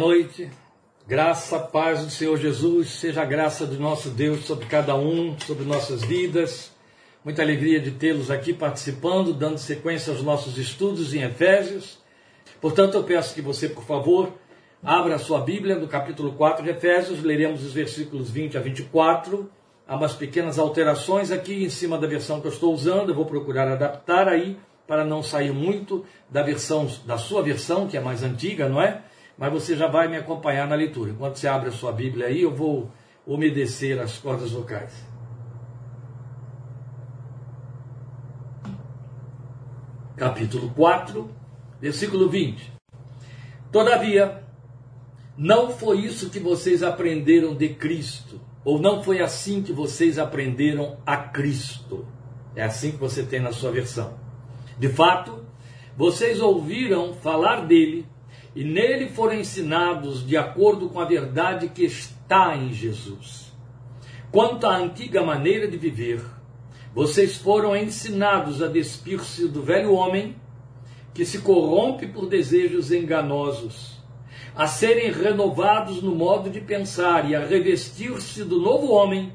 noite. Graça, paz do Senhor Jesus, seja a graça do nosso Deus sobre cada um, sobre nossas vidas. Muita alegria de tê-los aqui participando, dando sequência aos nossos estudos em Efésios. Portanto, eu peço que você, por favor, abra a sua Bíblia no capítulo 4 de Efésios, leremos os versículos 20 a 24. Há umas pequenas alterações aqui em cima da versão que eu estou usando, eu vou procurar adaptar aí para não sair muito da versão da sua versão, que é mais antiga, não é? Mas você já vai me acompanhar na leitura. Enquanto você abre a sua Bíblia aí, eu vou umedecer as cordas vocais. Capítulo 4, versículo 20. Todavia, não foi isso que vocês aprenderam de Cristo, ou não foi assim que vocês aprenderam a Cristo. É assim que você tem na sua versão. De fato, vocês ouviram falar dele e nele foram ensinados de acordo com a verdade que está em Jesus. Quanto à antiga maneira de viver, vocês foram ensinados a despir-se do velho homem que se corrompe por desejos enganosos, a serem renovados no modo de pensar e a revestir-se do novo homem,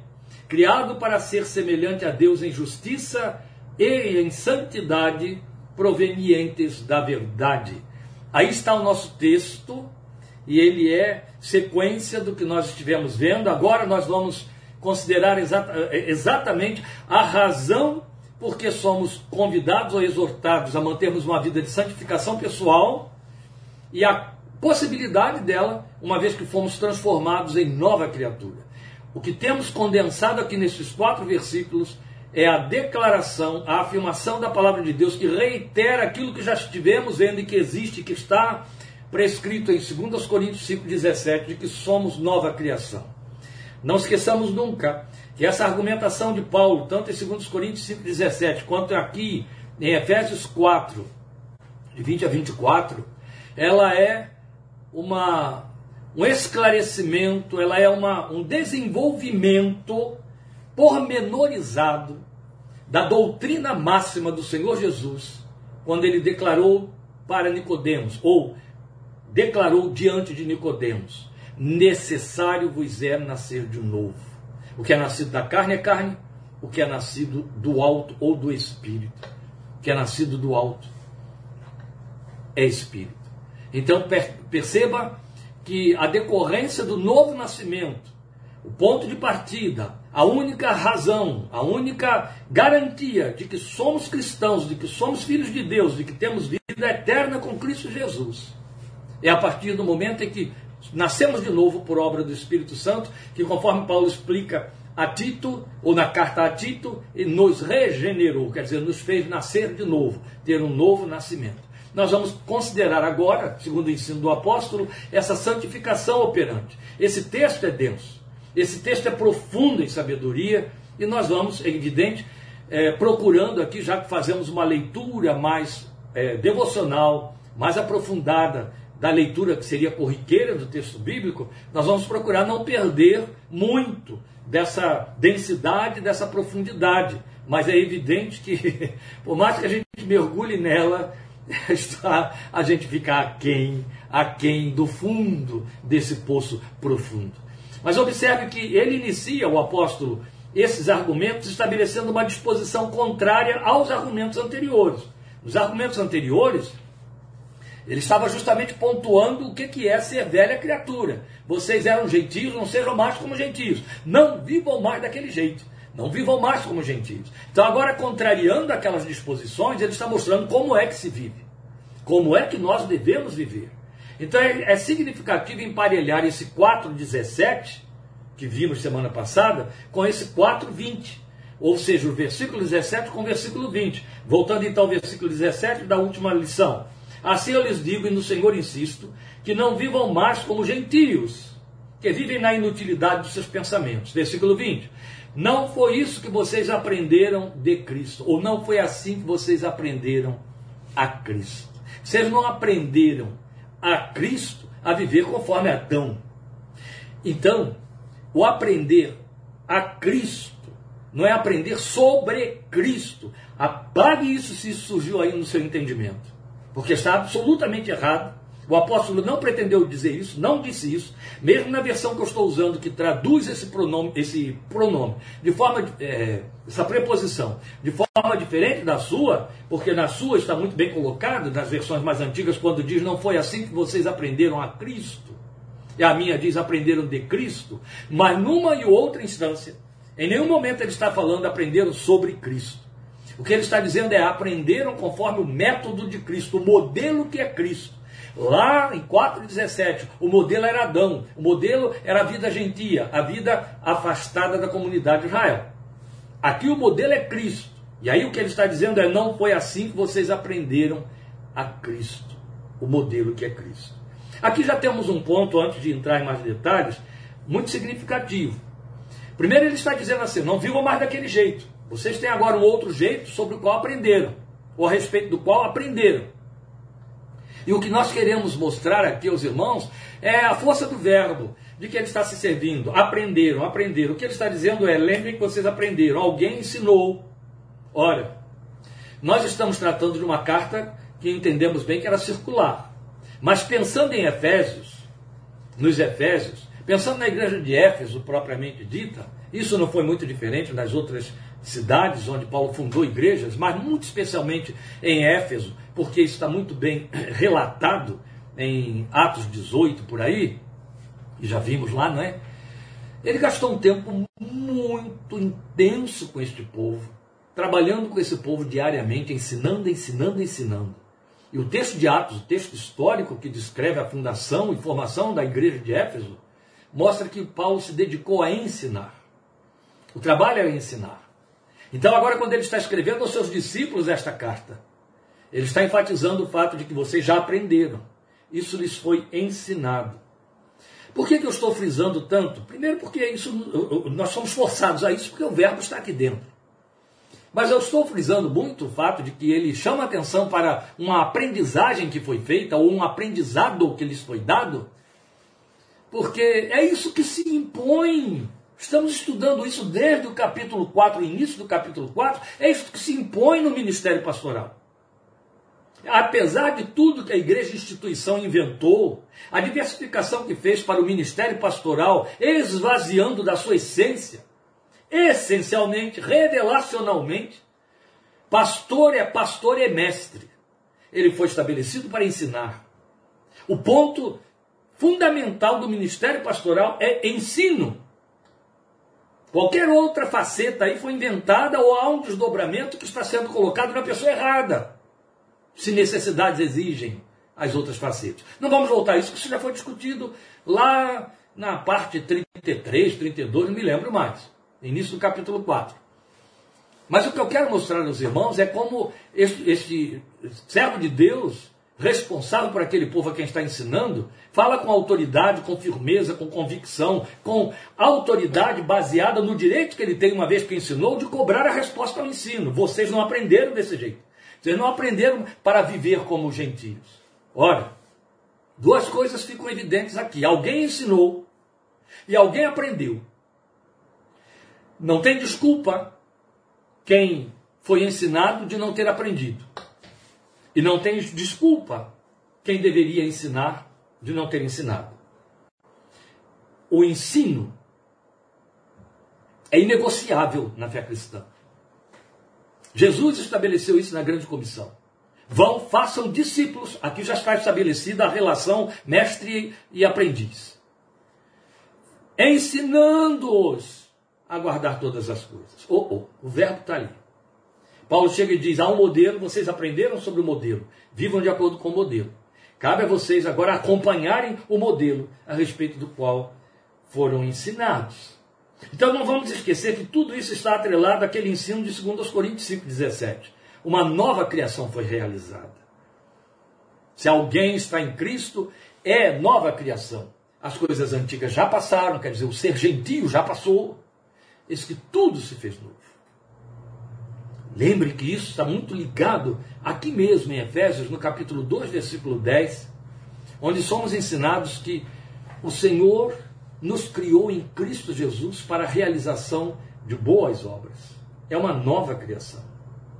criado para ser semelhante a Deus em justiça e em santidade provenientes da verdade. Aí está o nosso texto, e ele é sequência do que nós estivemos vendo. Agora nós vamos considerar exata, exatamente a razão porque somos convidados ou exortados a mantermos uma vida de santificação pessoal e a possibilidade dela, uma vez que fomos transformados em nova criatura. O que temos condensado aqui nesses quatro versículos é a declaração, a afirmação da palavra de Deus que reitera aquilo que já estivemos vendo e que existe, que está prescrito em 2 Coríntios 5,17, de que somos nova criação. Não esqueçamos nunca que essa argumentação de Paulo, tanto em 2 Coríntios 5,17, quanto aqui em Efésios 4, de 20 a 24, ela é uma, um esclarecimento, ela é uma, um desenvolvimento pormenorizado da doutrina máxima do Senhor Jesus, quando ele declarou para Nicodemos, ou declarou diante de Nicodemos, necessário vos é nascer de novo. O que é nascido da carne é carne, o que é nascido do alto ou do espírito. O que é nascido do alto é espírito. Então perceba que a decorrência do novo nascimento, o ponto de partida, a única razão, a única garantia de que somos cristãos, de que somos filhos de Deus, de que temos vida eterna com Cristo Jesus, é a partir do momento em que nascemos de novo por obra do Espírito Santo, que conforme Paulo explica a Tito, ou na carta a Tito, nos regenerou, quer dizer, nos fez nascer de novo, ter um novo nascimento. Nós vamos considerar agora, segundo o ensino do apóstolo, essa santificação operante. Esse texto é denso. Esse texto é profundo em sabedoria e nós vamos, é evidente, é, procurando aqui, já que fazemos uma leitura mais é, devocional, mais aprofundada da leitura que seria corriqueira do texto bíblico, nós vamos procurar não perder muito dessa densidade, dessa profundidade. Mas é evidente que, por mais que a gente mergulhe nela, a gente fica aquém, aquém do fundo desse poço profundo. Mas observe que ele inicia, o apóstolo, esses argumentos estabelecendo uma disposição contrária aos argumentos anteriores. Nos argumentos anteriores, ele estava justamente pontuando o que é ser velha criatura. Vocês eram gentios, não sejam mais como gentios. Não vivam mais daquele jeito. Não vivam mais como gentios. Então, agora, contrariando aquelas disposições, ele está mostrando como é que se vive. Como é que nós devemos viver. Então é, é significativo emparelhar esse 4,17, que vimos semana passada, com esse 4,20. Ou seja, o versículo 17 com o versículo 20. Voltando então ao versículo 17 da última lição. Assim eu lhes digo, e no Senhor insisto, que não vivam mais como gentios, que vivem na inutilidade dos seus pensamentos. Versículo 20. Não foi isso que vocês aprenderam de Cristo, ou não foi assim que vocês aprenderam a Cristo. Vocês não aprenderam a Cristo a viver conforme Adão. Então, o aprender a Cristo não é aprender sobre Cristo. Apague isso se isso surgiu aí no seu entendimento. Porque está absolutamente errado O apóstolo não pretendeu dizer isso, não disse isso, mesmo na versão que eu estou usando, que traduz esse pronome, esse pronome de forma, é, essa preposição, de forma diferente da sua, porque na sua está muito bem colocado, nas versões mais antigas, quando diz não foi assim que vocês aprenderam a Cristo. E a minha diz aprenderam de Cristo, mas numa e outra instância, em nenhum momento ele está falando aprenderam sobre Cristo. O que ele está dizendo é aprenderam conforme o método de Cristo, o modelo que é Cristo. Lá em 4,17, o modelo era Adão, o modelo era a vida gentia, a vida afastada da comunidade de Israel. Aqui o modelo é Cristo. E aí o que ele está dizendo é: não foi assim que vocês aprenderam a Cristo, o modelo que é Cristo. Aqui já temos um ponto, antes de entrar em mais detalhes, muito significativo. Primeiro ele está dizendo assim: não vivam mais daquele jeito. Vocês têm agora um outro jeito sobre o qual aprenderam, ou a respeito do qual aprenderam. E o que nós queremos mostrar aqui aos irmãos é a força do verbo, de que ele está se servindo. Aprenderam, aprenderam. O que ele está dizendo é: lembrem que vocês aprenderam, alguém ensinou. Olha, nós estamos tratando de uma carta que entendemos bem que era circular. Mas pensando em Efésios, nos Efésios, pensando na igreja de Éfeso propriamente dita, isso não foi muito diferente das outras cidades onde Paulo fundou igrejas, mas muito especialmente em Éfeso, porque isso está muito bem relatado em Atos 18 por aí, e já vimos lá, não é? Ele gastou um tempo muito intenso com este povo, trabalhando com esse povo diariamente, ensinando, ensinando, ensinando. E o texto de Atos, o texto histórico que descreve a fundação e formação da igreja de Éfeso, mostra que Paulo se dedicou a ensinar. O trabalho é ensinar. Então, agora, quando ele está escrevendo aos seus discípulos esta carta, ele está enfatizando o fato de que vocês já aprenderam. Isso lhes foi ensinado. Por que, que eu estou frisando tanto? Primeiro, porque isso, nós somos forçados a isso, porque o verbo está aqui dentro. Mas eu estou frisando muito o fato de que ele chama atenção para uma aprendizagem que foi feita, ou um aprendizado que lhes foi dado, porque é isso que se impõe Estamos estudando isso desde o capítulo 4, o início do capítulo 4. É isso que se impõe no ministério pastoral. Apesar de tudo que a igreja instituição inventou, a diversificação que fez para o ministério pastoral, esvaziando da sua essência, essencialmente, revelacionalmente, pastor é pastor e é mestre. Ele foi estabelecido para ensinar. O ponto fundamental do ministério pastoral é ensino. Qualquer outra faceta aí foi inventada ou há um desdobramento que está sendo colocado na pessoa errada. Se necessidades exigem as outras facetas. Não vamos voltar a isso, porque isso já foi discutido lá na parte 33, 32, não me lembro mais. Início do capítulo 4. Mas o que eu quero mostrar aos irmãos é como este, este servo de Deus responsável por aquele povo a quem está ensinando, fala com autoridade, com firmeza, com convicção, com autoridade baseada no direito que ele tem, uma vez que ensinou, de cobrar a resposta ao ensino. Vocês não aprenderam desse jeito. Vocês não aprenderam para viver como gentios. Ora, duas coisas ficam evidentes aqui. Alguém ensinou e alguém aprendeu. Não tem desculpa quem foi ensinado de não ter aprendido. E não tem desculpa quem deveria ensinar de não ter ensinado. O ensino é inegociável na fé cristã. Jesus estabeleceu isso na grande comissão. Vão, façam discípulos. Aqui já está estabelecida a relação mestre e aprendiz. Ensinando-os a guardar todas as coisas. Oh, oh, o verbo está ali. Paulo chega e diz: há um modelo, vocês aprenderam sobre o modelo, vivam de acordo com o modelo. Cabe a vocês agora acompanharem o modelo a respeito do qual foram ensinados. Então não vamos esquecer que tudo isso está atrelado àquele ensino de 2 Coríntios 5,17. Uma nova criação foi realizada. Se alguém está em Cristo, é nova criação. As coisas antigas já passaram, quer dizer, o ser gentio já passou. Esse que tudo se fez novo. Lembre que isso está muito ligado aqui mesmo em Efésios, no capítulo 2, versículo 10, onde somos ensinados que o Senhor nos criou em Cristo Jesus para a realização de boas obras. É uma nova criação.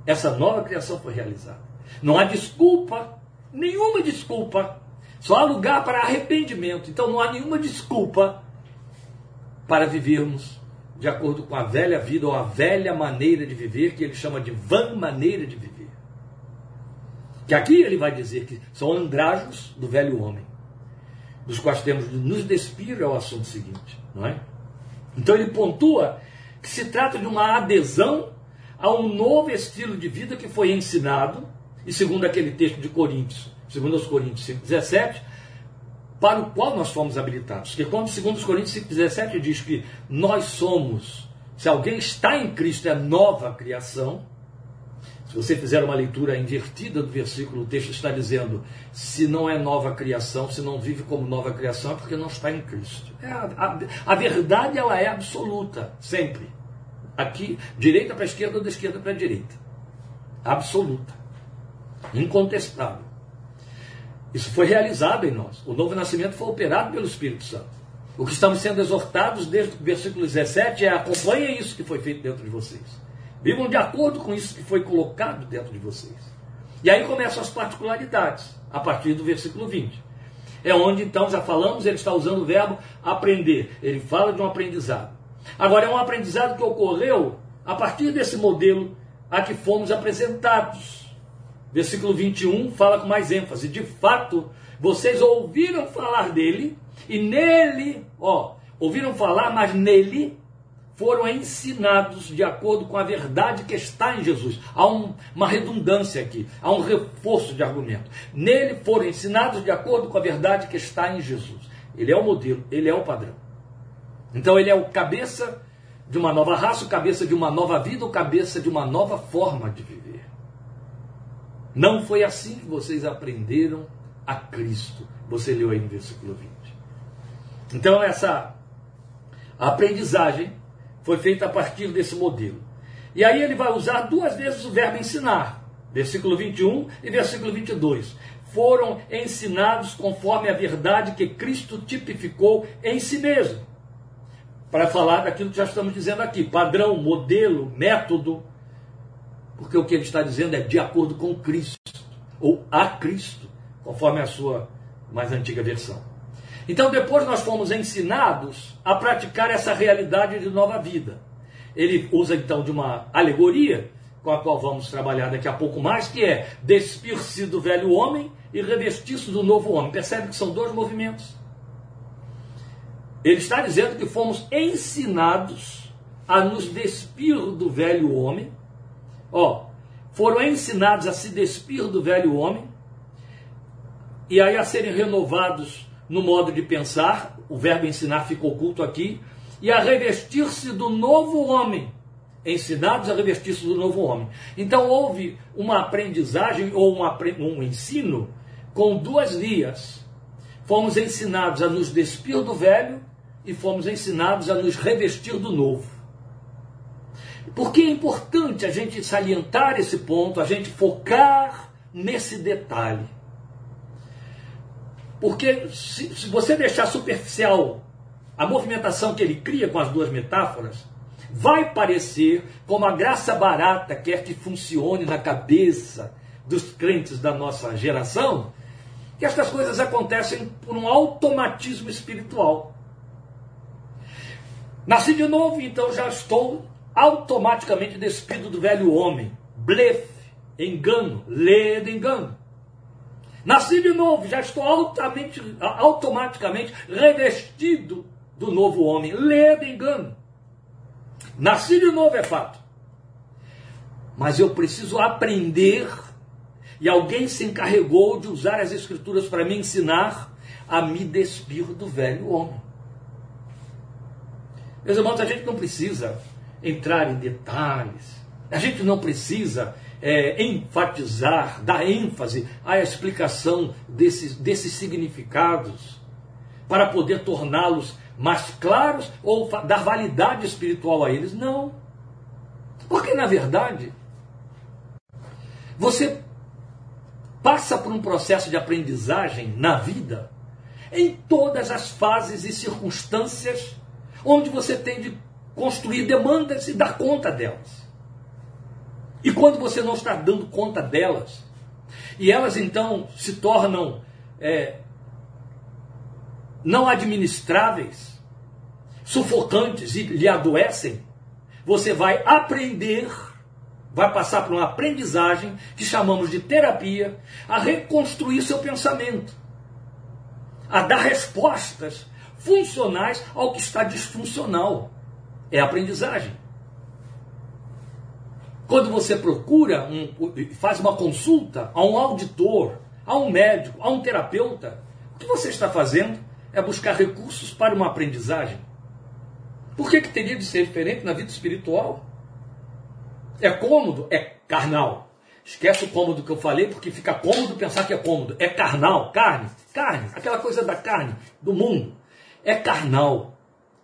Essa nova criação foi realizada. Não há desculpa, nenhuma desculpa, Só há lugar para arrependimento. Então não há nenhuma desculpa para vivermos de acordo com a velha vida ou a velha maneira de viver, que ele chama de vã maneira de viver. Que aqui ele vai dizer que são andrajos do velho homem, dos quais temos de nos despir ao assunto seguinte, não é? Então ele pontua que se trata de uma adesão a um novo estilo de vida que foi ensinado, e segundo aquele texto de Coríntios, segundo os Coríntios 5,17, para o qual nós fomos habilitados. Porque quando, segundo os Coríntios 5,17, diz que nós somos, se alguém está em Cristo, é nova criação. Se você fizer uma leitura invertida do versículo, o texto está dizendo: se não é nova criação, se não vive como nova criação, é porque não está em Cristo. É a, a, verdade ela é absoluta, sempre. Aqui, direita para esquerda ou da esquerda para direita. Absoluta. Incontestável. Isso foi realizado em nós. O novo nascimento foi operado pelo Espírito Santo. O que estamos sendo exortados desde o versículo 17 é acompanhem isso que foi feito dentro de vocês. Vivam de acordo com isso que foi colocado dentro de vocês. E aí começam as particularidades, a partir do versículo 20. É onde então, já falamos, ele está usando o verbo aprender. Ele fala de um aprendizado. Agora, é um aprendizado que ocorreu a partir desse modelo a que fomos apresentados. Versículo 21 fala com mais ênfase. De fato, vocês ouviram falar dele, e nele, ó, ouviram falar, mas nele foram ensinados de acordo com a verdade que está em Jesus. Há um, uma redundância aqui, há um reforço de argumento. Nele foram ensinados de acordo com a verdade que está em Jesus. Ele é o modelo, ele é o padrão. Então ele é o cabeça de uma nova raça, o cabeça de uma nova vida, o cabeça de uma nova forma de viver. Não foi assim que vocês aprenderam a Cristo. Você leu aí no versículo 20. Então, essa aprendizagem foi feita a partir desse modelo. E aí ele vai usar duas vezes o verbo ensinar, versículo 21 e versículo 22. Foram ensinados conforme a verdade que Cristo tipificou em si mesmo. Para falar daquilo que já estamos dizendo aqui: padrão, modelo, método porque o que ele está dizendo é de acordo com Cristo, ou a Cristo, conforme a sua mais antiga versão. Então, depois nós fomos ensinados a praticar essa realidade de nova vida. Ele usa então de uma alegoria, com a qual vamos trabalhar daqui a pouco mais, que é despir-se do velho homem e revestir-se do novo homem. Percebe que são dois movimentos. Ele está dizendo que fomos ensinados a nos despir do velho homem Ó, foram ensinados a se despir do velho homem e aí a serem renovados no modo de pensar, o verbo ensinar fica oculto aqui, e a revestir-se do novo homem, ensinados a revestir-se do novo homem. Então houve uma aprendizagem ou um ensino com duas vias. Fomos ensinados a nos despir do velho e fomos ensinados a nos revestir do novo. Por que é importante a gente salientar esse ponto, a gente focar nesse detalhe? Porque se, se você deixar superficial a movimentação que ele cria com as duas metáforas, vai parecer como a graça barata quer que funcione na cabeça dos crentes da nossa geração, que estas coisas acontecem por um automatismo espiritual. Nasci de novo, então já estou automaticamente despido do velho homem. Blefe, engano, ledo engano. Nasci de novo, já estou altamente, automaticamente revestido do novo homem. Ledo engano. Nasci de novo é fato. Mas eu preciso aprender, e alguém se encarregou de usar as Escrituras para me ensinar a me despir do velho homem. Meus irmãos, a gente não precisa entrar em detalhes. A gente não precisa é, enfatizar, dar ênfase à explicação desses, desses significados para poder torná-los mais claros ou dar validade espiritual a eles. Não. Porque, na verdade, você passa por um processo de aprendizagem na vida em todas as fases e circunstâncias onde você tem de construir demandas e dar conta delas. E quando você não está dando conta delas, e elas então se tornam é, não administráveis, sufocantes e lhe adoecem, você vai aprender, vai passar por uma aprendizagem que chamamos de terapia, a reconstruir seu pensamento, a dar respostas funcionais ao que está disfuncional. É aprendizagem. Quando você procura, um, faz uma consulta a um auditor, a um médico, a um terapeuta, o que você está fazendo é buscar recursos para uma aprendizagem. Por que, que teria de ser diferente na vida espiritual? É cômodo? É carnal. Esquece o cômodo que eu falei, porque fica cômodo pensar que é cômodo. É carnal, carne, carne, aquela coisa da carne, do mundo. É carnal.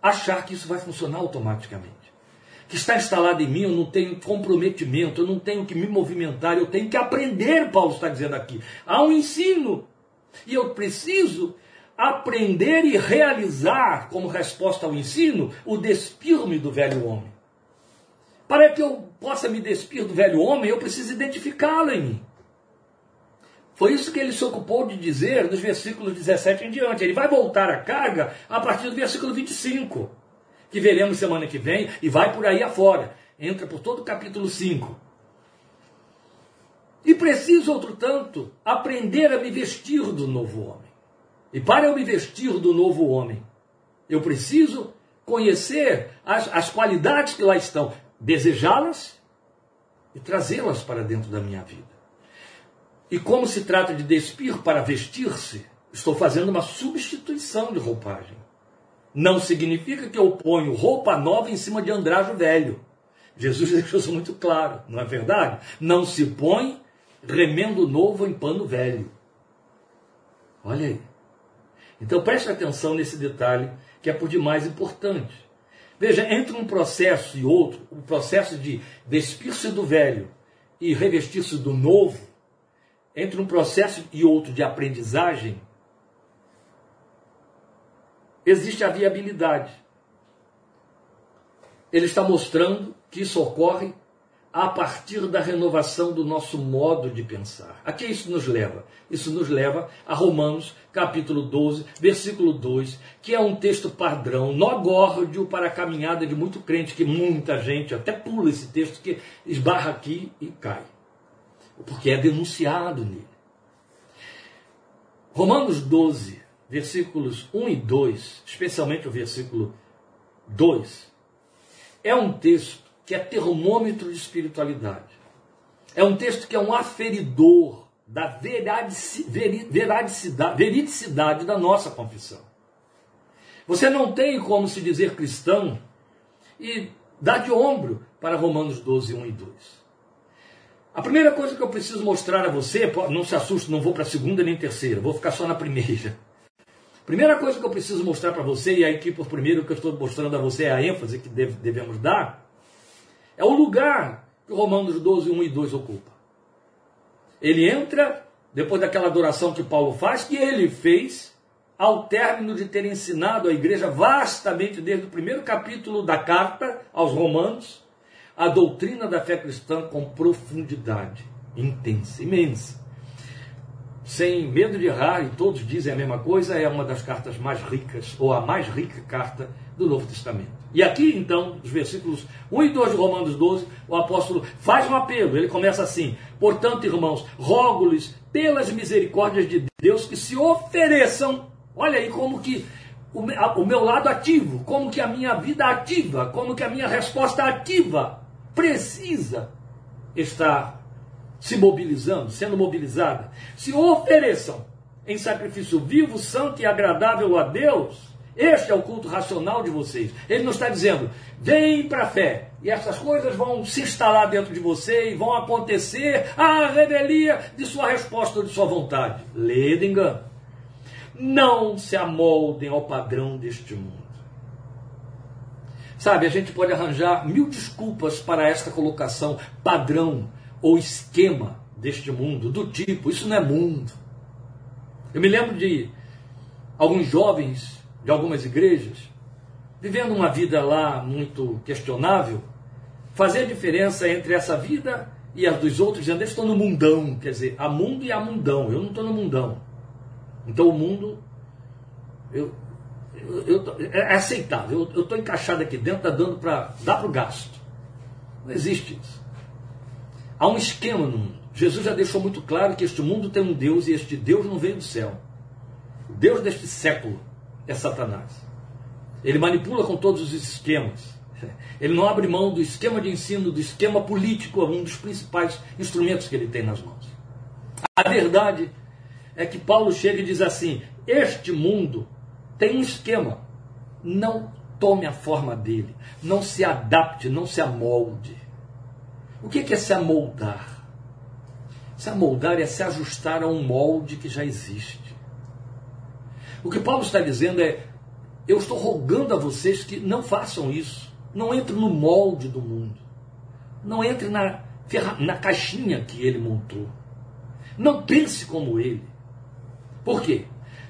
Achar que isso vai funcionar automaticamente que está instalado em mim, eu não tenho comprometimento, eu não tenho que me movimentar, eu tenho que aprender, Paulo está dizendo aqui. Há um ensino. E eu preciso aprender e realizar, como resposta ao ensino, o despir-me do velho homem. Para que eu possa me despir do velho homem, eu preciso identificá-lo em mim. Foi isso que ele se ocupou de dizer nos versículos 17 em diante. Ele vai voltar à carga a partir do versículo 25 que veremos semana que vem, e vai por aí afora. Entra por todo o capítulo 5. E preciso, outro tanto, aprender a me vestir do novo homem. E para eu me vestir do novo homem, eu preciso conhecer as, as qualidades que lá estão, desejá-las e trazê-las para dentro da minha vida. E como se trata de despir para vestir-se, estou fazendo uma substituição de roupagem. Não significa que eu ponho roupa nova em cima de andrajo velho. Jesus deixou isso muito claro, não é verdade? Não se põe remendo novo em pano velho. Olha aí. Então preste atenção nesse detalhe que é por demais importante. Veja, entre um processo e outro, o processo de despir-se do velho e revestir-se do novo, entre um processo e outro de aprendizagem, existe a viabilidade. Ele está mostrando que isso ocorre a partir da renovação do nosso modo de pensar. A que isso nos leva? Isso nos leva a Romanos, capítulo 12, versículo 2, que é um texto padrão, nó górdio para a caminhada de muito crente, que muita gente até pula esse texto, que esbarra aqui e cai. Porque é denunciado nele. Romanos 12, versículos 1 e 2, especialmente o versículo 2, é um texto que é termômetro de espiritualidade. É um texto que é um aferidor da veridicidade, da nossa confissão. Você não tem como se dizer cristão e dar de ombro para Romanos 12, 1 e 2. A primeira coisa que eu preciso mostrar a você, não se assuste, não vou para a segunda nem terceira, vou ficar só na primeira. Primeira coisa que eu preciso mostrar para você, e aqui por primeiro que eu estou mostrando a você é a ênfase que deve, devemos dar, é o lugar que Romanos 12, 1 e 2 ocupa. Ele entra, depois daquela adoração que Paulo faz, que ele fez ao término de ter ensinado a igreja vastamente, desde o primeiro capítulo da carta aos Romanos, a doutrina da fé cristã com profundidade intensa, imensa sem medo de errar, e todos dizem a mesma coisa, é uma das cartas mais ricas, ou a mais rica carta do Novo Testamento. E aqui, então, os versículos 1 e 2 de Romanos 12, o apóstolo faz um apelo. Ele começa assim: Portanto, irmãos, rogo-lhes pelas misericórdias de Deus que se ofereçam. Olha aí como que o meu lado ativo, como que a minha vida ativa, como que a minha resposta ativa precisa estar se mobilizando, sendo mobilizada, se ofereçam em sacrifício vivo, santo e agradável a Deus. Este é o culto racional de vocês. Ele não está dizendo, vem para a fé, e essas coisas vão se instalar dentro de você e vão acontecer a revelia de sua resposta ou de sua vontade. Lê de engano. Não se amoldem ao padrão deste mundo. Sabe, a gente pode arranjar mil desculpas para esta colocação padrão ou esquema deste mundo, do tipo, isso não é mundo. Eu me lembro de alguns jovens de algumas igrejas vivendo uma vida lá muito questionável, fazer a diferença entre essa vida e a dos outros, dizendo, eu estou no mundão, quer dizer, há mundo e há mundão, eu não estou no mundão. Então o mundo, eu, eu, é aceitável. Eu estou encaixado aqui dentro, está dando para dar para o gasto. Não existe isso. Há um esquema no mundo. Jesus já deixou muito claro que este mundo tem um Deus e este Deus não veio do céu. O Deus deste século é Satanás. Ele manipula com todos os esquemas. Ele não abre mão do esquema de ensino, do esquema político, um dos principais instrumentos que ele tem nas mãos. A verdade é que Paulo chega e diz assim: Este mundo tem um esquema. Não tome a forma dele. Não se adapte, não se amolde. O que é se amoldar? Se amoldar é se ajustar a um molde que já existe. O que Paulo está dizendo é: eu estou rogando a vocês que não façam isso. Não entre no molde do mundo. Não entre na, na caixinha que ele montou. Não pense como ele. Por quê?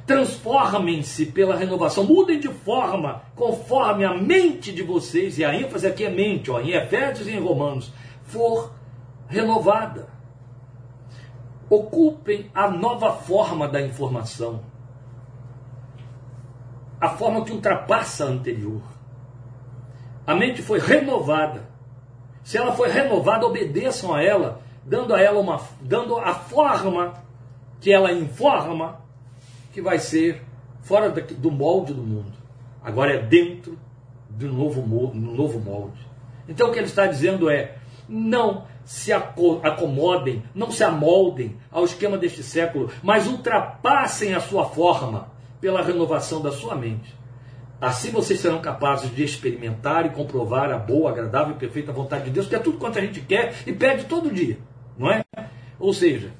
Transformem-se pela renovação, mudem de forma conforme a mente de vocês, e a ênfase aqui é mente, ó, em Efésios e em Romanos, for renovada. Ocupem a nova forma da informação, a forma que ultrapassa a anterior. A mente foi renovada. Se ela foi renovada, obedeçam a ela, dando a ela uma, dando a forma que ela informa que vai ser fora do molde do mundo. Agora é dentro do novo, novo molde. Então o que ele está dizendo é: não se acomodem, não se amoldem ao esquema deste século, mas ultrapassem a sua forma pela renovação da sua mente. Assim vocês serão capazes de experimentar e comprovar a boa, agradável e perfeita vontade de Deus, que é tudo quanto a gente quer e pede todo dia, não é? Ou seja,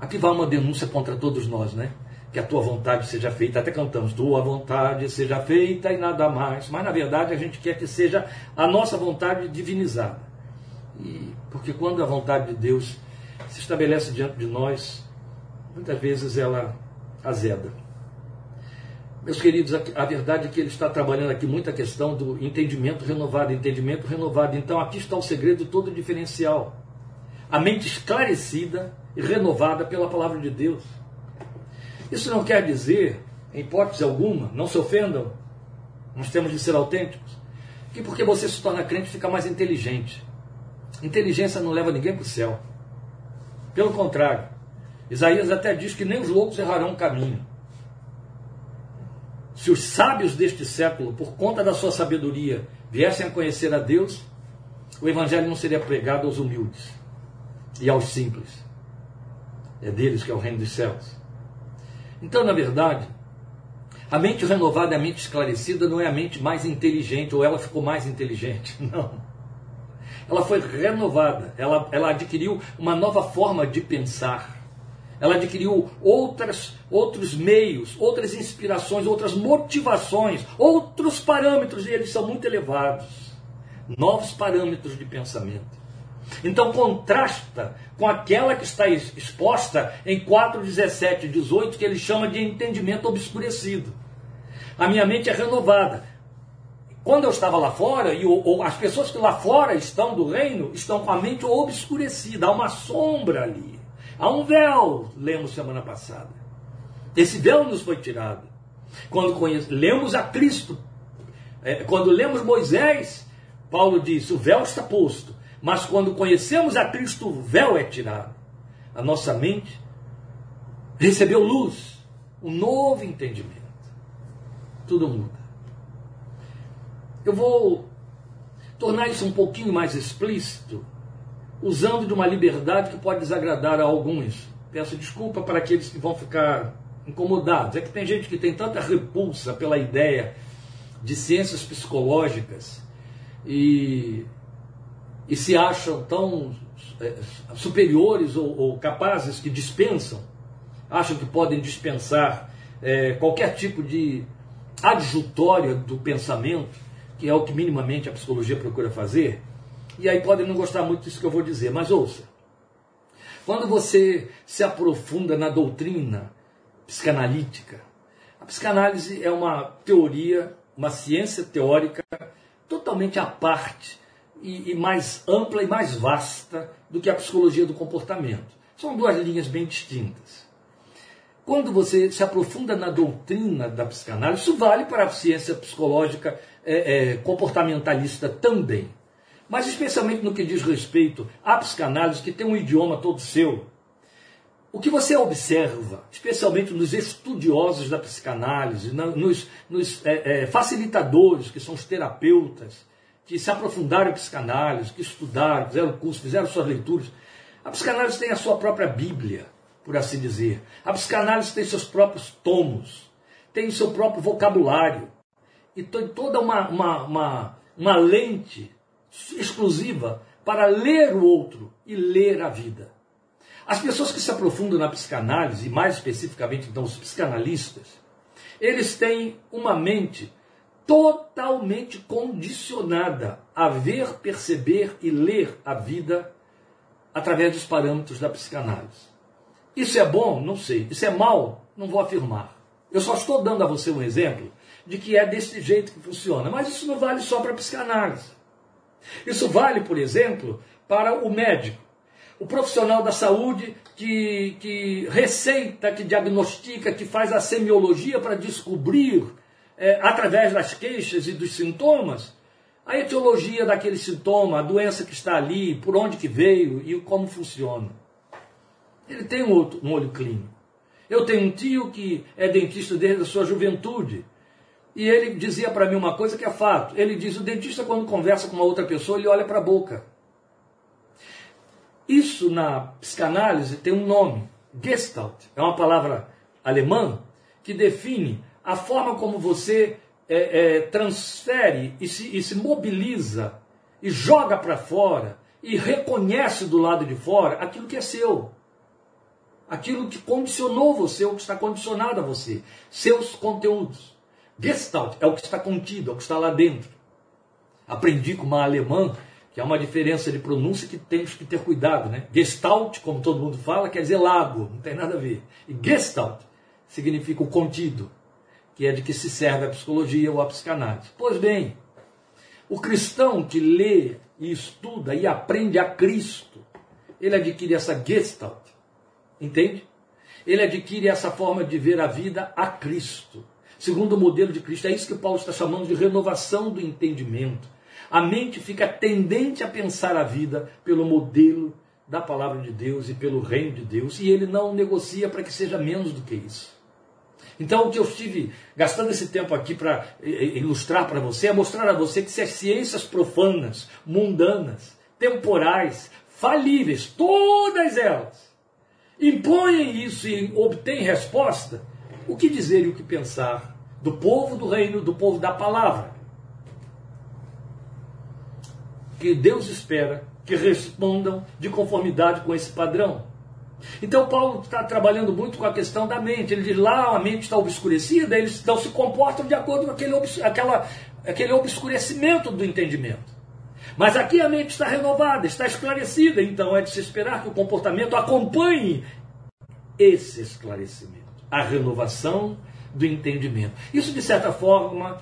aqui vai uma denúncia contra todos nós, né? Que a tua vontade seja feita, até cantamos, tua vontade seja feita e nada mais. Mas na verdade a gente quer que seja a nossa vontade divinizada. E, porque quando a vontade de Deus se estabelece diante de nós, muitas vezes ela azeda. Meus queridos, a, verdade é que ele está trabalhando aqui muita questão do entendimento renovado, entendimento renovado. Então aqui está o segredo todo diferencial. A mente esclarecida e renovada pela palavra de Deus. Isso não quer dizer, em hipótese alguma, não se ofendam, nós temos de ser autênticos, que porque você se torna crente fica mais inteligente. Inteligência não leva ninguém para o céu. Pelo contrário, Isaías até diz que nem os loucos errarão o caminho. Se os sábios deste século, por conta da sua sabedoria, viessem a conhecer a Deus, o Evangelho não seria pregado aos humildes e aos simples. É deles que é o reino dos céus. Então, na verdade, a mente renovada, a mente esclarecida, não é a mente mais inteligente ou ela ficou mais inteligente. Não. Ela foi renovada, ela, ela adquiriu uma nova forma de pensar. Ela adquiriu outras, outros meios, outras inspirações, outras motivações, outros parâmetros, e eles são muito elevados. Novos parâmetros de pensamento. Então contrasta com aquela que está exposta em 4, 17 e 18, que ele chama de entendimento obscurecido. A minha mente é renovada. Quando eu estava lá fora, e as pessoas que lá fora estão do reino, estão com a mente obscurecida, há uma sombra ali. Há um véu, lemos semana passada. Esse véu nos foi tirado. Quando conhece, lemos a Cristo, é, quando lemos Moisés, Paulo diz: o véu está posto. Mas quando conhecemos a Cristo, o véu é tirado. A nossa mente recebeu luz, um novo entendimento. Tudo muda. Eu vou tornar isso um pouquinho mais explícito usando de uma liberdade que pode desagradar a alguns. Peço desculpa para aqueles que vão ficar incomodados. É que tem gente que tem tanta repulsa pela ideia de ciências psicológicas e, e se acham tão é, superiores ou, ou, capazes que dispensam, acham que podem dispensar é, qualquer tipo de adjutória do pensamento, que é o que minimamente a psicologia procura fazer, e aí podem não gostar muito disso que eu vou dizer, mas ouça. Quando você se aprofunda na doutrina psicanalítica, a psicanálise é uma teoria, uma ciência teórica totalmente à parte e, e mais ampla e mais vasta do que a psicologia do comportamento. São duas linhas bem distintas. quando você se aprofunda na doutrina da psicanálise, isso vale para a ciência psicológica é, é, comportamentalista também. Mas especialmente no que diz respeito à psicanálise, que tem um idioma todo seu. O que você observa, especialmente nos estudiosos da psicanálise, nos, nos é, é, facilitadores, que são os terapeutas, que se aprofundaram em psicanálise, que estudaram, fizeram curso, fizeram suas leituras, a psicanálise tem a sua própria Bíblia por assim dizer. A psicanálise tem seus próprios tomos, tem o seu próprio vocabulário, e tem toda uma, uma, uma, uma lente exclusiva para ler o outro e ler a vida. As pessoas que se aprofundam na psicanálise, e mais especificamente então os psicanalistas, eles têm uma mente totalmente condicionada a ver, perceber e ler a vida através dos parâmetros da psicanálise. Isso é bom? Não sei. Isso é mal? Não vou afirmar. Eu só estou dando a você um exemplo de que é desse jeito que funciona. Mas isso não vale só para a psicanálise. Isso vale, por exemplo, para o médico. O profissional da saúde que, que receita, que diagnostica, que faz a semiologia para descobrir, é, através das queixas e dos sintomas, a etiologia daquele sintoma, a doença que está ali, por onde que veio e como funciona. Ele tem um, outro, um olho clínico. Eu tenho um tio que é dentista desde a sua juventude. E ele dizia para mim uma coisa que é fato. Ele diz: o dentista, quando conversa com uma outra pessoa, ele olha para a boca. Isso na psicanálise tem um nome: Gestalt. É uma palavra alemã que define a forma como você é, é, transfere e se, e se mobiliza e joga para fora e reconhece do lado de fora aquilo que é seu aquilo que condicionou você, ou que está condicionado a você, seus conteúdos. Gestalt é o que está contido, é o que está lá dentro. Aprendi com uma alemã que há uma diferença de pronúncia que temos que ter cuidado, né? Gestalt, como todo mundo fala, quer dizer lago, não tem nada a ver. E Gestalt significa o contido, que é de que se serve a psicologia ou a psicanálise. Pois bem, o cristão que lê e estuda e aprende a Cristo, ele adquire essa Gestalt Entende? Ele adquire essa forma de ver a vida a Cristo, segundo o modelo de Cristo. É isso que Paulo está chamando de renovação do entendimento. A mente fica tendente a pensar a vida pelo modelo da palavra de Deus e pelo reino de Deus, e ele não negocia para que seja menos do que isso. Então, o que eu estive gastando esse tempo aqui para ilustrar para você é mostrar a você que se as ciências profanas, mundanas, temporais, falíveis, todas elas, impõem isso e obtêm resposta, o que dizer e o que pensar do povo do reino, do povo da palavra? Que Deus espera que respondam de conformidade com esse padrão. Então Paulo está trabalhando muito com a questão da mente. Ele diz lá a mente está obscurecida, eles não se comportam de acordo com aquele, aquela, aquele obscurecimento do entendimento. Mas aqui a mente está renovada, está esclarecida, então é de se esperar que o comportamento acompanhe esse esclarecimento, a renovação do entendimento. Isso, de certa forma,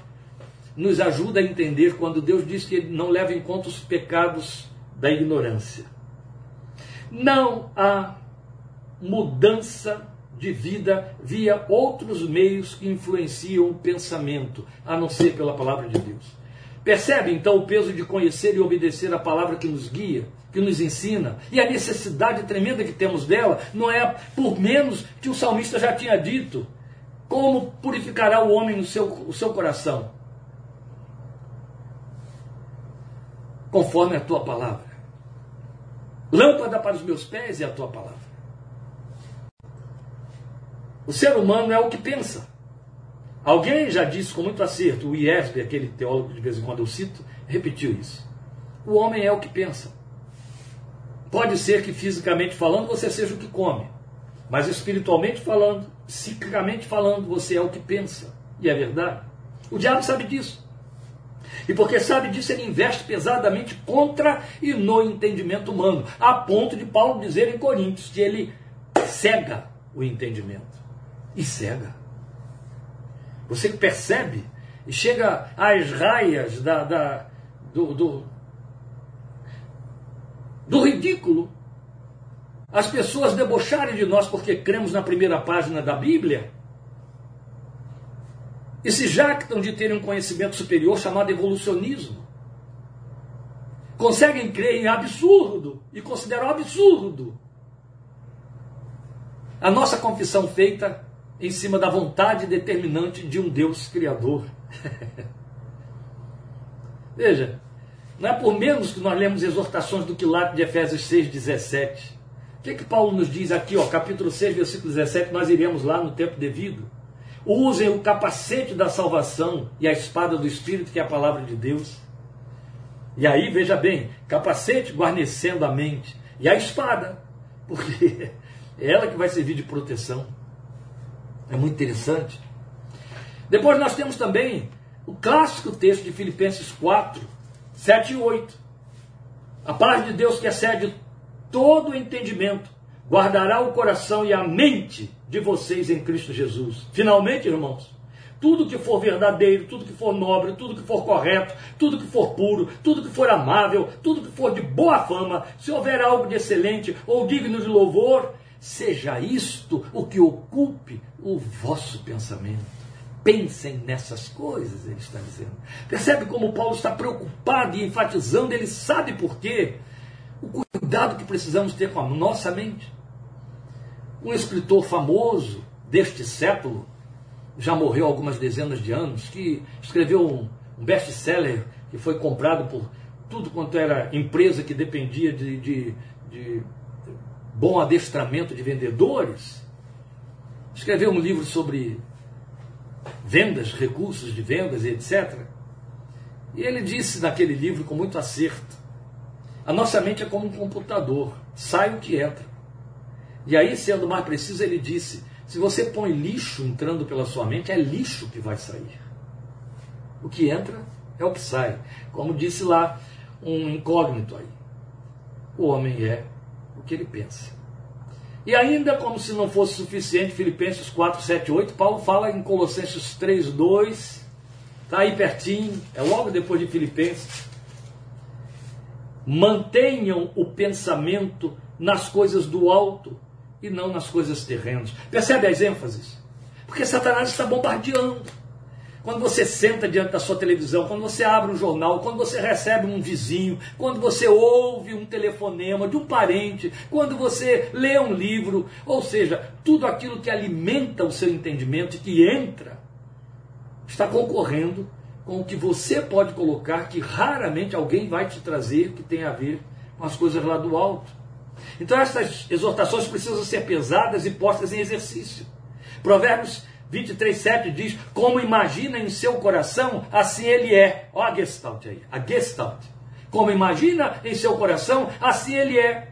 nos ajuda a entender quando Deus diz que ele não leva em conta os pecados da ignorância. Não há mudança de vida via outros meios que influenciam o pensamento, a não ser pela palavra de Deus. Percebe então o peso de conhecer e obedecer a palavra que nos guia, que nos ensina, e a necessidade tremenda que temos dela, não é por menos que o salmista já tinha dito. Como purificará o homem o seu, o seu coração? Conforme a tua palavra. Lâmpada para os meus pés é a tua palavra. O ser humano é o que pensa. Alguém já disse com muito acerto, o Iesbe, aquele teólogo de vez em quando eu cito, repetiu isso. O homem é o que pensa. Pode ser que fisicamente falando você seja o que come, mas espiritualmente falando, psiquicamente falando, você é o que pensa. E é verdade. O diabo sabe disso. E porque sabe disso, ele investe pesadamente contra e no entendimento humano, a ponto de Paulo dizer em Coríntios que ele cega o entendimento. E cega. Você percebe e chega às raias da, da do, do, do ridículo as pessoas debocharem de nós porque cremos na primeira página da Bíblia e se jactam de terem um conhecimento superior chamado evolucionismo. Conseguem crer em absurdo e consideram absurdo a nossa confissão feita em cima da vontade determinante de um Deus Criador. Veja, não é por menos que nós lemos exortações do quilate de Efésios 6,17. O que, é que Paulo nos diz aqui, ó, capítulo 6, versículo 17, nós iremos lá no tempo devido. Usem o capacete da salvação e a espada do Espírito, que é a palavra de Deus. E aí, veja bem, capacete guarnecendo a mente. E a espada, porque é ela que vai servir de proteção. É muito interessante. Depois nós temos também o clássico texto de Filipenses 4, 7 e 8. A paz de Deus que excede todo o entendimento guardará o coração e a mente de vocês em Cristo Jesus. Finalmente, irmãos, tudo que for verdadeiro, tudo que for nobre, tudo que for correto, tudo que for puro, tudo que for amável, tudo que for de boa fama, se houver algo de excelente ou digno de louvor, seja isto o que ocupe o vosso pensamento. Pensem nessas coisas, ele está dizendo. Percebe como Paulo está preocupado e enfatizando, ele sabe por quê. O cuidado que precisamos ter com a nossa mente. Um escritor famoso deste século, já morreu algumas dezenas de anos, que escreveu um, um best-seller que foi comprado por tudo quanto era empresa que dependia de, de, de bom adestramento de vendedores. Escreveu um livro sobre vendas, recursos de vendas e etc. E ele disse naquele livro com muito acerto: a nossa mente é como um computador, sai o que entra. E aí, sendo mais preciso, ele disse: se você põe lixo entrando pela sua mente, é lixo que vai sair. O que entra é o que sai. Como disse lá um incógnito aí. O homem é que ele pensa. E ainda, como se não fosse suficiente, Filipenses 4, 7, 8, Paulo fala em Colossenses 3, 2, está aí pertinho, é logo depois de Filipenses. Mantenham o pensamento nas coisas do alto, e não nas coisas terrenas. Percebe as ênfases? Porque Satanás está bombardeando. Quando você senta diante da sua televisão, quando você abre um jornal, quando você recebe um vizinho, quando você ouve um telefonema de um parente, quando você lê um livro, ou seja, tudo aquilo que alimenta o seu entendimento que entra, está concorrendo com o que você pode colocar, que raramente alguém vai te trazer que tem a ver com as coisas lá do alto. Então essas exortações precisam ser pesadas e postas em exercício. Provérbios 23, 7 diz: Como imagina em seu coração, assim ele é. Olha a gestalt aí, a gestalt. Como imagina em seu coração, assim ele é.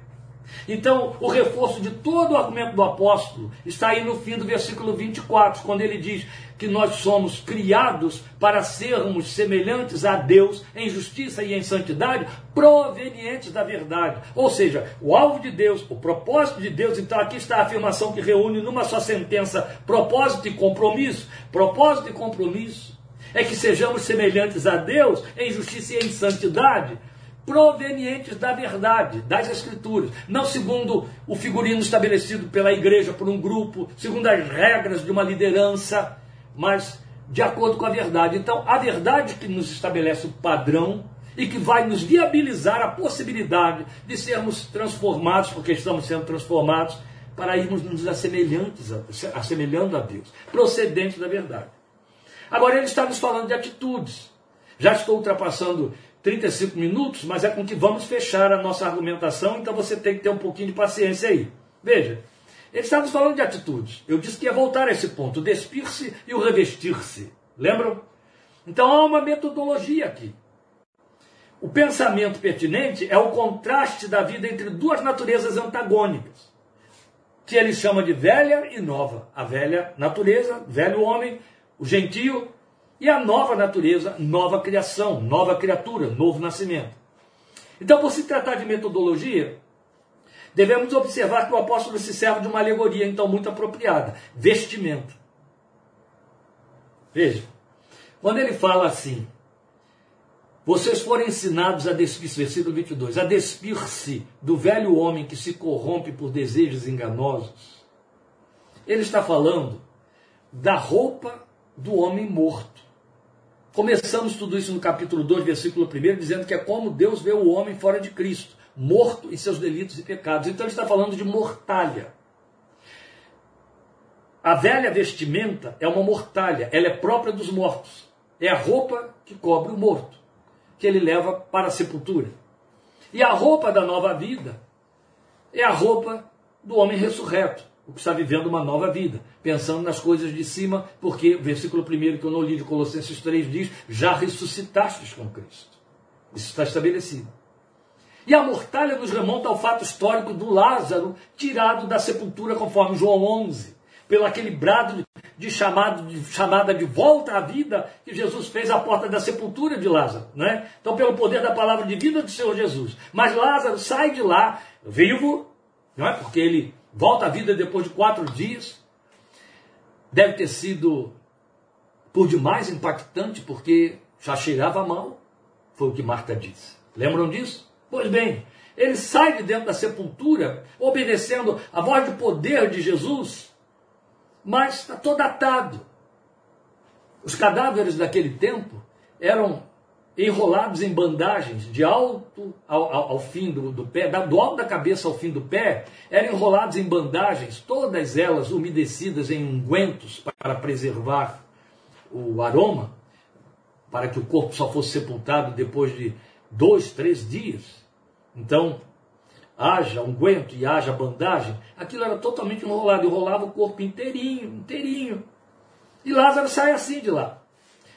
Então, o reforço de todo o argumento do apóstolo está aí no fim do versículo 24, quando ele diz que nós somos criados para sermos semelhantes a Deus em justiça e em santidade, provenientes da verdade. Ou seja, o alvo de Deus, o propósito de Deus, então aqui está a afirmação que reúne numa só sentença propósito e compromisso. Propósito e compromisso é que sejamos semelhantes a Deus em justiça e em santidade provenientes da verdade, das Escrituras, não segundo o figurino estabelecido pela igreja por um grupo, segundo as regras de uma liderança, mas de acordo com a verdade. Então, a verdade que nos estabelece o padrão e que vai nos viabilizar a possibilidade de sermos transformados, porque estamos sendo transformados, para irmos nos assemelhantes, assemelhando a Deus, procedentes da verdade. Agora ele está nos falando de atitudes. Já estou ultrapassando 35 minutos, mas é com que vamos fechar a nossa argumentação, então você tem que ter um pouquinho de paciência aí. Veja, nos falando de atitudes. Eu disse que ia voltar a esse ponto, despir-se e o revestir-se. Lembram? Então há uma metodologia aqui. O pensamento pertinente é o contraste da vida entre duas naturezas antagônicas, que ele chama de velha e nova. A velha natureza, velho homem, o gentio, e a nova natureza, nova criação, nova criatura, novo nascimento. Então, por se tratar de metodologia, devemos observar que o apóstolo se serve de uma alegoria, então, muito apropriada: vestimenta. Veja, quando ele fala assim, vocês foram ensinados a despir-se, versículo 22, a despir-se do velho homem que se corrompe por desejos enganosos. Ele está falando da roupa do homem morto. Começamos tudo isso no capítulo 2, versículo 1, dizendo que é como Deus vê o homem fora de Cristo, morto em seus delitos e pecados. Então ele está falando de mortalha. A velha vestimenta é uma mortalha, ela é própria dos mortos. É a roupa que cobre o morto que ele leva para a sepultura. E a roupa da nova vida é a roupa do homem ressurreto, o que está vivendo uma nova vida, pensando nas coisas de cima, porque o versículo 1 que eu não li de Colossenses 3 diz: já ressuscitastes com Cristo. Isso está estabelecido. E a mortalha nos remonta ao fato histórico do Lázaro tirado da sepultura, conforme João 11 pelo aquele brado de, chamado, de chamada de volta à vida que Jesus fez à porta da sepultura de Lázaro. Né? Então, pelo poder da palavra de vida do Senhor Jesus. Mas Lázaro sai de lá vivo, não é? porque ele volta à vida depois de quatro dias. Deve ter sido por demais impactante, porque já cheirava mal. Foi o que Marta disse. Lembram disso? Pois bem, ele sai de dentro da sepultura, obedecendo a voz de poder de Jesus, mas está todo atado. Os cadáveres daquele tempo eram enrolados em bandagens de alto ao, ao, ao fim do, do, pé, do alto da cabeça ao fim do pé, eram enrolados em bandagens, todas elas umedecidas em ungüentos para preservar o aroma, para que o corpo só fosse sepultado depois de dois, três dias. Então, haja unguento e haja bandagem, aquilo era totalmente enrolado, enrolava o corpo inteirinho, inteirinho. E Lázaro sai assim de lá.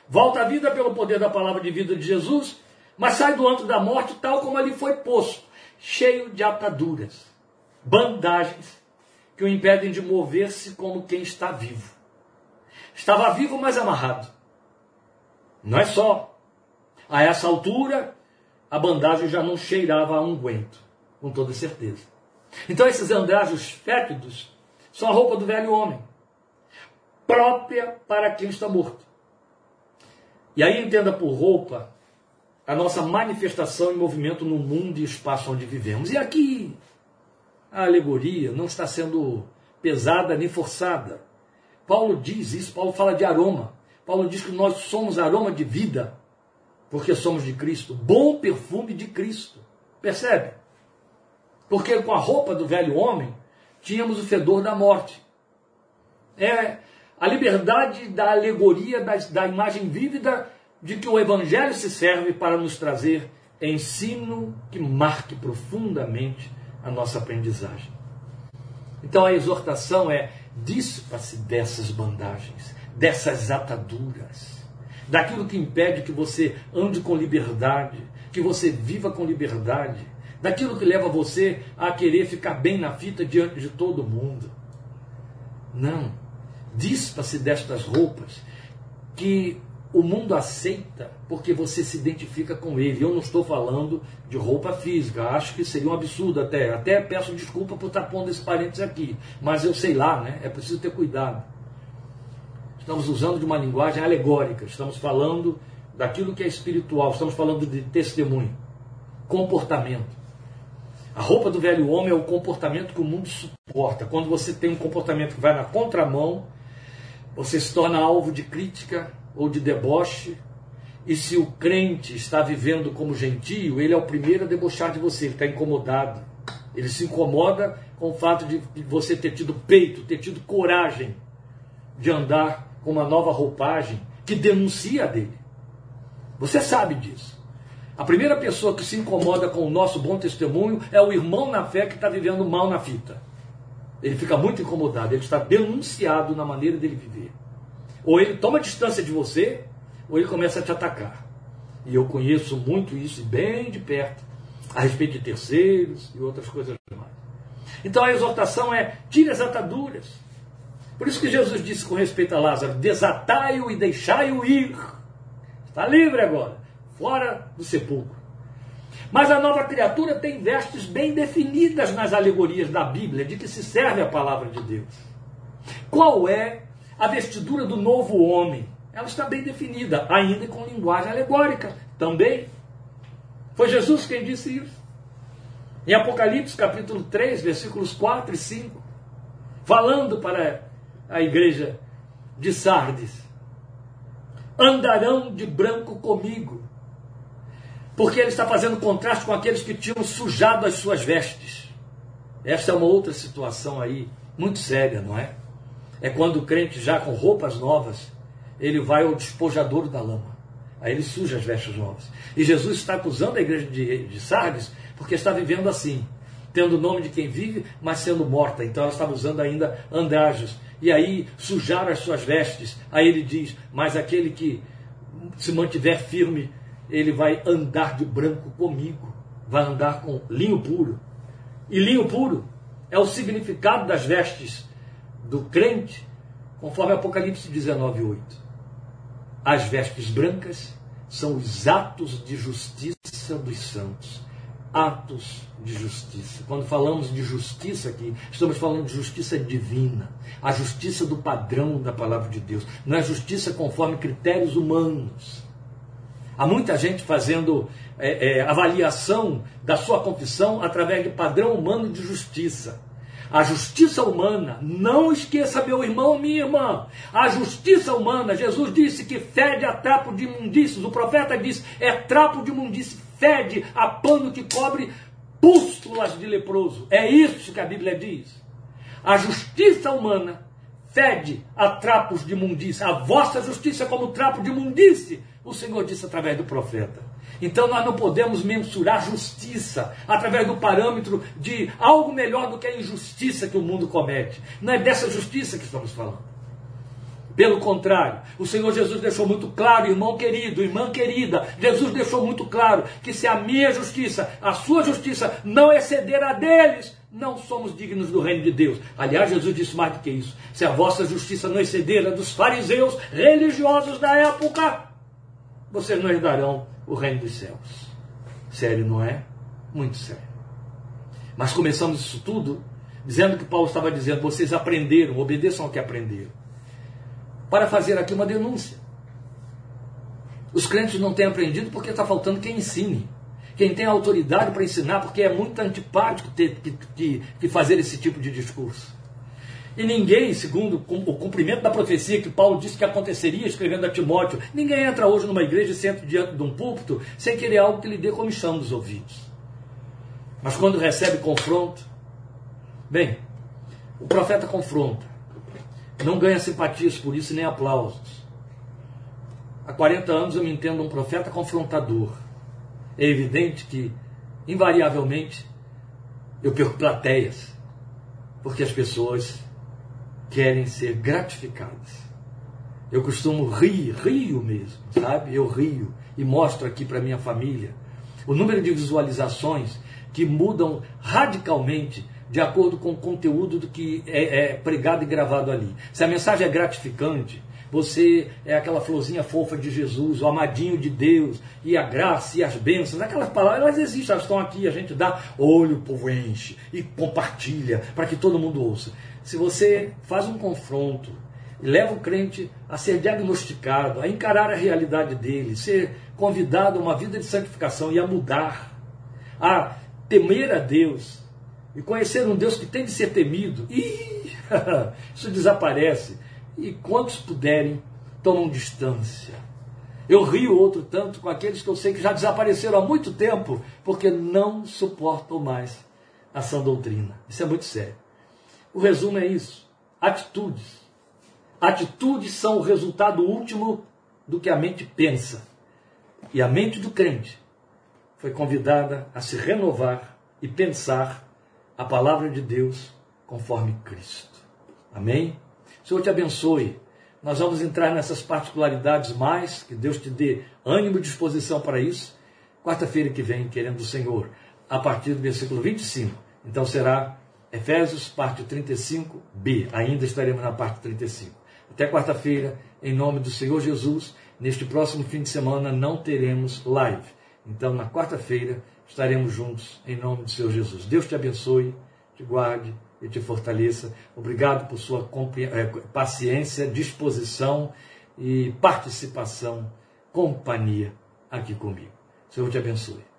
Volta à vida pelo poder da palavra de vida de Jesus, mas sai do antro da morte tal como ali foi posto, cheio de ataduras, bandagens que o impedem de mover-se como quem está vivo. Estava vivo, mas amarrado. Não é só. A essa altura, a bandagem já não cheirava a unguento com toda certeza. Então esses andrajos fétidos são a roupa do velho homem, própria para quem está morto. E aí entenda por roupa a nossa manifestação e movimento no mundo e espaço onde vivemos. E aqui a alegoria não está sendo pesada nem forçada. Paulo diz isso, Paulo fala de aroma. Paulo diz que nós somos aroma de vida, porque somos de Cristo, bom perfume de Cristo. Percebe? Porque com a roupa do velho homem tínhamos o fedor da morte. É a liberdade da alegoria, da, da imagem vívida de que o Evangelho se serve para nos trazer ensino que marque profundamente a nossa aprendizagem. Então a exortação é: dispa-se dessas bandagens, dessas ataduras, daquilo que impede que você ande com liberdade, que você viva com liberdade daquilo que leva você a querer ficar bem na fita diante de todo mundo. Não. Dispa-se destas roupas que o mundo aceita porque você se identifica com ele. Eu não estou falando de roupa física, acho que seria um absurdo até. Até peço desculpa por estar pondo esse parênteses aqui, mas eu sei lá, né? É preciso ter cuidado. Estamos usando de uma linguagem alegórica, estamos falando daquilo que é espiritual, estamos falando de testemunho, comportamento. A roupa do velho homem é o comportamento que o mundo suporta. Quando você tem um comportamento que vai na contramão, você se torna alvo de crítica ou de deboche. E se o crente está vivendo como gentio, ele é o primeiro a debochar de você, ele está incomodado. Ele se incomoda com o fato de você ter tido peito, ter tido coragem de andar com uma nova roupagem que denuncia dele. Você sabe disso. A primeira pessoa que se incomoda com o nosso bom testemunho é o irmão na fé que está vivendo mal na fita. Ele fica muito incomodado, ele está denunciado na maneira dele viver. Ou ele toma distância de você, ou ele começa a te atacar. E eu conheço muito isso bem de perto, a respeito de terceiros e outras coisas mais. Então a exortação é: tire as ataduras. Por isso que Jesus disse com respeito a Lázaro: desatai-o e deixai-o ir. Está livre agora fora do sepulcro. Mas a nova criatura tem vestes bem definidas nas alegorias da Bíblia, de que se serve a palavra de Deus. Qual é a vestidura do novo homem? Ela está bem definida, ainda com linguagem alegórica também. Foi Jesus quem disse isso. Em Apocalipse capítulo 3, versículos 4 e 5, falando para a igreja de Sardes: Andarão de branco comigo, porque ele está fazendo contraste com aqueles que tinham sujado as suas vestes. Essa é uma outra situação aí, muito séria, não é? É quando o crente, já com roupas novas, ele vai ao despojador da lama. Aí ele suja as vestes novas. E Jesus está acusando a igreja de, de Sardes porque está vivendo assim, tendo o nome de quem vive, mas sendo morta. Então ela estava usando ainda andrajos. E aí sujaram as suas vestes. Aí ele diz: Mas aquele que se mantiver firme, ele vai andar de branco comigo, vai andar com linho puro. E linho puro é o significado das vestes do crente, conforme Apocalipse 19, 8. As vestes brancas são os atos de justiça dos santos. Atos de justiça. Quando falamos de justiça aqui, estamos falando de justiça divina, a justiça do padrão da palavra de Deus, não é justiça conforme critérios humanos. Há muita gente fazendo é, é, avaliação da sua confissão através de padrão humano de justiça. A justiça humana, não esqueça, meu irmão, minha irmã, a justiça humana, Jesus disse que fede a trapo de imundícios, o profeta disse, é trapo de imundície, fede a pano que cobre pústulas de leproso. É isso que a Bíblia diz. A justiça humana fede a trapos de imundície, a vossa justiça como trapo de imundície, o Senhor disse através do profeta. Então nós não podemos mensurar justiça através do parâmetro de algo melhor do que a injustiça que o mundo comete. Não é dessa justiça que estamos falando. Pelo contrário, o Senhor Jesus deixou muito claro, irmão querido, irmã querida, Jesus deixou muito claro que se a minha justiça, a sua justiça não exceder a deles, não somos dignos do reino de Deus. Aliás, Jesus disse mais do que isso: se a vossa justiça não exceder a dos fariseus religiosos da época, vocês não herdarão o reino dos céus. Sério, não é? Muito sério. Mas começamos isso tudo dizendo que Paulo estava dizendo: vocês aprenderam, obedeçam ao que aprenderam. Para fazer aqui uma denúncia. Os crentes não têm aprendido porque está faltando quem ensine. Quem tem autoridade para ensinar, porque é muito antipático ter que, que, que fazer esse tipo de discurso. E ninguém, segundo o cumprimento da profecia que Paulo disse que aconteceria, escrevendo a Timóteo, ninguém entra hoje numa igreja e senta diante de um púlpito sem querer algo que lhe dê comichão nos ouvidos. Mas quando recebe confronto, bem, o profeta confronta, não ganha simpatias por isso nem aplausos. Há 40 anos eu me entendo um profeta confrontador. É evidente que, invariavelmente, eu perco plateias, porque as pessoas querem ser gratificadas. Eu costumo rir, rio mesmo, sabe? Eu rio e mostro aqui para minha família o número de visualizações que mudam radicalmente de acordo com o conteúdo do que é, é pregado e gravado ali. Se a mensagem é gratificante, você é aquela florzinha fofa de Jesus, o amadinho de Deus, e a graça e as bênçãos, aquelas palavras, elas existem, elas estão aqui, a gente dá olho, o povo enche e compartilha para que todo mundo ouça se você faz um confronto e leva o crente a ser diagnosticado, a encarar a realidade dele, ser convidado a uma vida de santificação e a mudar, a temer a Deus e conhecer um Deus que tem de ser temido, e isso desaparece. E quantos puderem, tomam distância. Eu rio outro tanto com aqueles que eu sei que já desapareceram há muito tempo, porque não suportam mais a sã doutrina. Isso é muito sério. O resumo é isso: atitudes. Atitudes são o resultado último do que a mente pensa. E a mente do crente foi convidada a se renovar e pensar a palavra de Deus conforme Cristo. Amém? O Senhor te abençoe. Nós vamos entrar nessas particularidades mais, que Deus te dê ânimo e disposição para isso. Quarta-feira que vem, querendo o Senhor, a partir do versículo 25. Então será Efésios, parte 35b. Ainda estaremos na parte 35. Até quarta-feira, em nome do Senhor Jesus. Neste próximo fim de semana não teremos live. Então, na quarta-feira, estaremos juntos em nome do Senhor Jesus. Deus te abençoe, te guarde e te fortaleça. Obrigado por sua eh, paciência, disposição e participação, companhia aqui comigo. Senhor te abençoe.